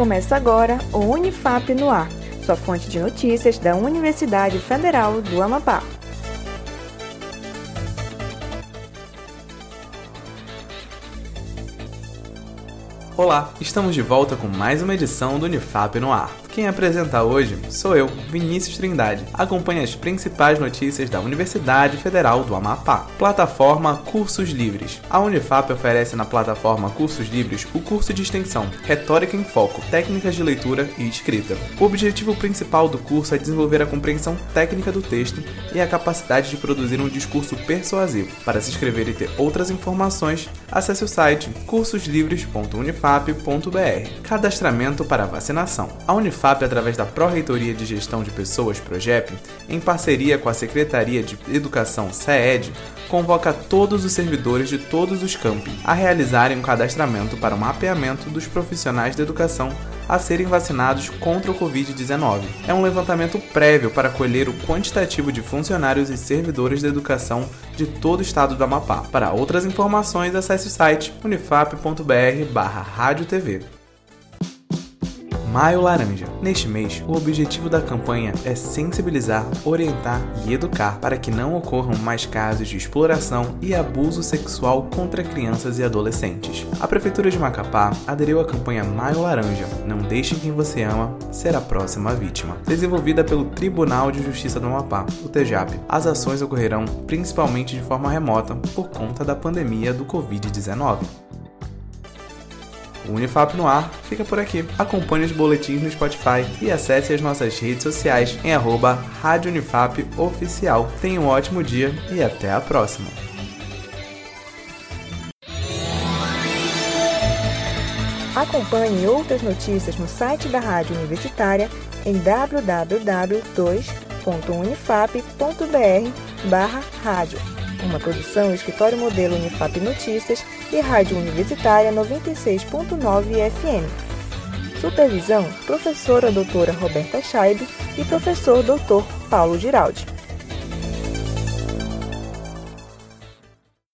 Começa agora o Unifap no Ar, sua fonte de notícias da Universidade Federal do Amapá. Olá, estamos de volta com mais uma edição do Unifap no Ar. Quem apresenta hoje sou eu, Vinícius Trindade. Acompanhe as principais notícias da Universidade Federal do Amapá. Plataforma Cursos Livres. A Unifap oferece na plataforma Cursos Livres o curso de extensão Retórica em Foco, Técnicas de Leitura e Escrita. O objetivo principal do curso é desenvolver a compreensão técnica do texto e a capacidade de produzir um discurso persuasivo. Para se inscrever e ter outras informações, acesse o site cursoslivres.unifap.br. Cadastramento para vacinação. A Unifap FAP, através da Pró-Reitoria de Gestão de Pessoas, PROGEP, em parceria com a Secretaria de Educação, SEED, convoca todos os servidores de todos os campi a realizarem um cadastramento para o mapeamento dos profissionais de educação a serem vacinados contra o Covid-19. É um levantamento prévio para colher o quantitativo de funcionários e servidores de educação de todo o estado do Amapá. Para outras informações, acesse o site unifap.br/radiotv. Maio Laranja. Neste mês, o objetivo da campanha é sensibilizar, orientar e educar para que não ocorram mais casos de exploração e abuso sexual contra crianças e adolescentes. A Prefeitura de Macapá aderiu à campanha Maio Laranja, Não Deixe Quem Você Ama Ser a Próxima Vítima, desenvolvida pelo Tribunal de Justiça do Amapá, o TEJAP. As ações ocorrerão principalmente de forma remota por conta da pandemia do Covid-19. O Unifap no ar fica por aqui. Acompanhe os boletins no Spotify e acesse as nossas redes sociais em arroba Rádio Unifap Oficial. Tenha um ótimo dia e até a próxima. Acompanhe outras notícias no site da Rádio Universitária em www.unifap.br/rádio. Uma produção Escritório Modelo Unifap Notícias e Rádio Universitária 96.9 FM. Supervisão: Professora Doutora Roberta Scheibe e Professor Dr. Paulo Giraldi.